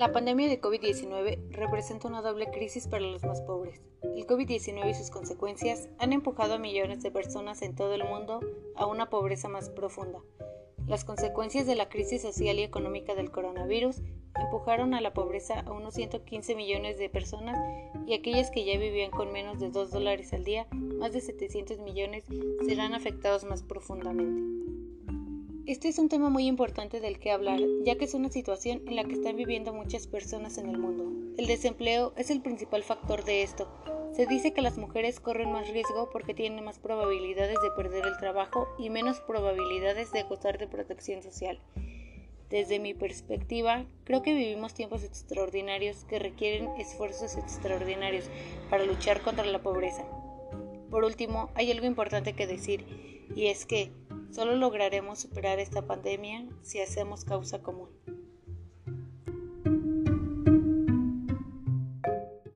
La pandemia de COVID-19 representa una doble crisis para los más pobres. El COVID-19 y sus consecuencias han empujado a millones de personas en todo el mundo a una pobreza más profunda. Las consecuencias de la crisis social y económica del coronavirus empujaron a la pobreza a unos 115 millones de personas y aquellas que ya vivían con menos de 2 dólares al día, más de 700 millones, serán afectados más profundamente. Este es un tema muy importante del que hablar, ya que es una situación en la que están viviendo muchas personas en el mundo. El desempleo es el principal factor de esto. Se dice que las mujeres corren más riesgo porque tienen más probabilidades de perder el trabajo y menos probabilidades de gozar de protección social. Desde mi perspectiva, creo que vivimos tiempos extraordinarios que requieren esfuerzos extraordinarios para luchar contra la pobreza. Por último, hay algo importante que decir, y es que Solo lograremos superar esta pandemia si hacemos causa común.